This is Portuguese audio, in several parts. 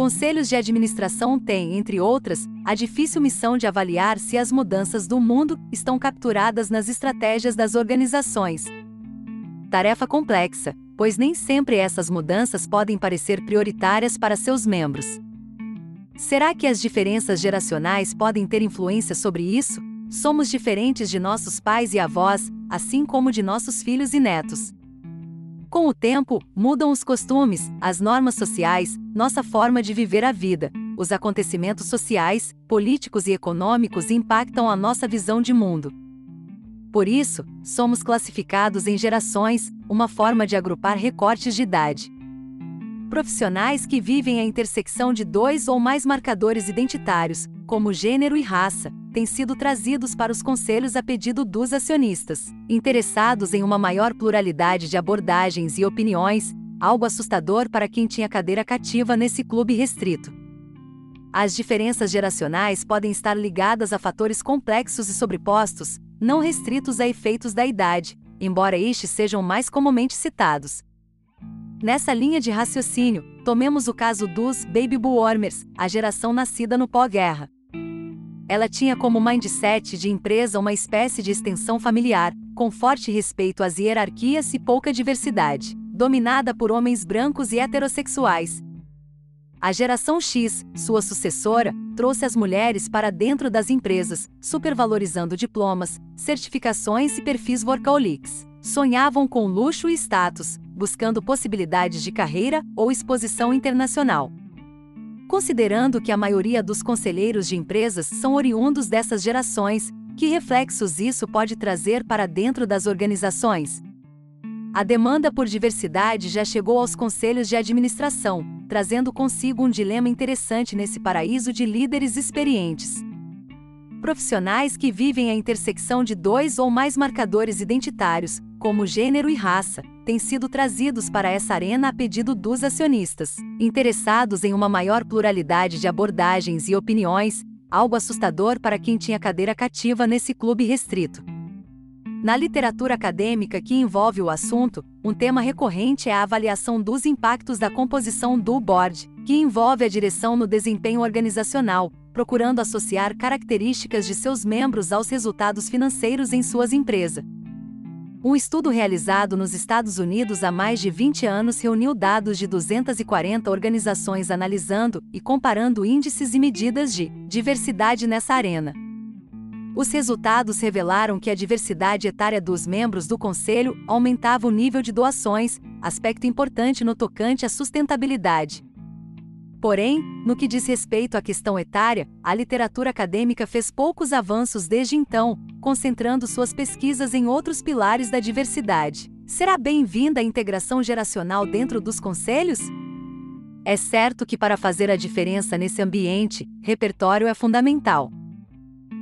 Conselhos de administração têm, entre outras, a difícil missão de avaliar se as mudanças do mundo estão capturadas nas estratégias das organizações. Tarefa complexa, pois nem sempre essas mudanças podem parecer prioritárias para seus membros. Será que as diferenças geracionais podem ter influência sobre isso? Somos diferentes de nossos pais e avós, assim como de nossos filhos e netos. Com o tempo, mudam os costumes, as normas sociais, nossa forma de viver a vida. Os acontecimentos sociais, políticos e econômicos impactam a nossa visão de mundo. Por isso, somos classificados em gerações, uma forma de agrupar recortes de idade. Profissionais que vivem a intersecção de dois ou mais marcadores identitários, como gênero e raça, têm sido trazidos para os conselhos a pedido dos acionistas, interessados em uma maior pluralidade de abordagens e opiniões, algo assustador para quem tinha cadeira cativa nesse clube restrito. As diferenças geracionais podem estar ligadas a fatores complexos e sobrepostos, não restritos a efeitos da idade, embora estes sejam mais comumente citados. Nessa linha de raciocínio, tomemos o caso dos Baby Boomers, a geração nascida no pós-guerra. Ela tinha como mindset de empresa uma espécie de extensão familiar, com forte respeito às hierarquias e pouca diversidade, dominada por homens brancos e heterossexuais. A geração X, sua sucessora, trouxe as mulheres para dentro das empresas, supervalorizando diplomas, certificações e perfis workaholics. Sonhavam com luxo e status, buscando possibilidades de carreira ou exposição internacional. Considerando que a maioria dos conselheiros de empresas são oriundos dessas gerações, que reflexos isso pode trazer para dentro das organizações? A demanda por diversidade já chegou aos conselhos de administração, trazendo consigo um dilema interessante nesse paraíso de líderes experientes. Profissionais que vivem a intersecção de dois ou mais marcadores identitários, como gênero e raça, têm sido trazidos para essa arena a pedido dos acionistas, interessados em uma maior pluralidade de abordagens e opiniões, algo assustador para quem tinha cadeira cativa nesse clube restrito. Na literatura acadêmica que envolve o assunto, um tema recorrente é a avaliação dos impactos da composição do board, que envolve a direção no desempenho organizacional, procurando associar características de seus membros aos resultados financeiros em suas empresas. Um estudo realizado nos Estados Unidos há mais de 20 anos reuniu dados de 240 organizações analisando e comparando índices e medidas de diversidade nessa arena. Os resultados revelaram que a diversidade etária dos membros do conselho aumentava o nível de doações, aspecto importante no tocante à sustentabilidade. Porém, no que diz respeito à questão etária, a literatura acadêmica fez poucos avanços desde então, concentrando suas pesquisas em outros pilares da diversidade. Será bem-vinda a integração geracional dentro dos conselhos? É certo que para fazer a diferença nesse ambiente, repertório é fundamental.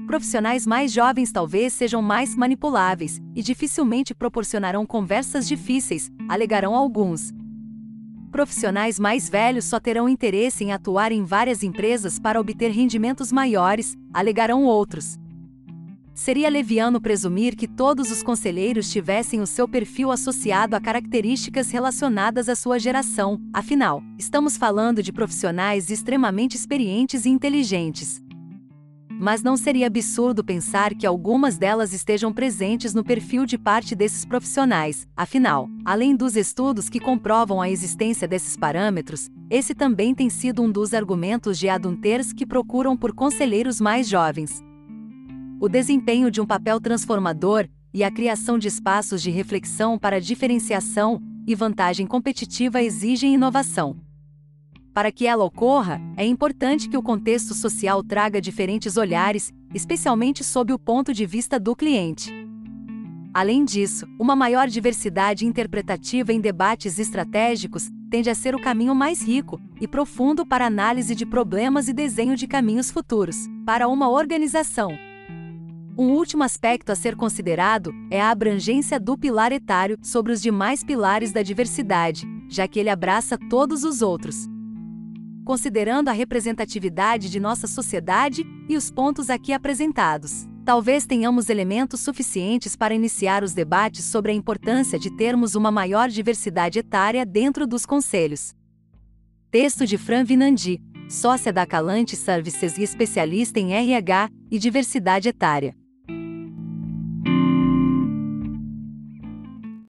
Profissionais mais jovens talvez sejam mais manipuláveis e dificilmente proporcionarão conversas difíceis, alegarão alguns, Profissionais mais velhos só terão interesse em atuar em várias empresas para obter rendimentos maiores, alegarão outros. Seria leviano presumir que todos os conselheiros tivessem o seu perfil associado a características relacionadas à sua geração, afinal, estamos falando de profissionais extremamente experientes e inteligentes mas não seria absurdo pensar que algumas delas estejam presentes no perfil de parte desses profissionais. Afinal, além dos estudos que comprovam a existência desses parâmetros, esse também tem sido um dos argumentos de adulters que procuram por conselheiros mais jovens. O desempenho de um papel transformador e a criação de espaços de reflexão para diferenciação e vantagem competitiva exigem inovação. Para que ela ocorra, é importante que o contexto social traga diferentes olhares, especialmente sob o ponto de vista do cliente. Além disso, uma maior diversidade interpretativa em debates estratégicos tende a ser o caminho mais rico e profundo para análise de problemas e desenho de caminhos futuros para uma organização. Um último aspecto a ser considerado é a abrangência do pilar etário sobre os demais pilares da diversidade, já que ele abraça todos os outros considerando a representatividade de nossa sociedade e os pontos aqui apresentados. Talvez tenhamos elementos suficientes para iniciar os debates sobre a importância de termos uma maior diversidade etária dentro dos conselhos. Texto de Fran Vinandi, sócia da Calante Services e especialista em RH e diversidade etária.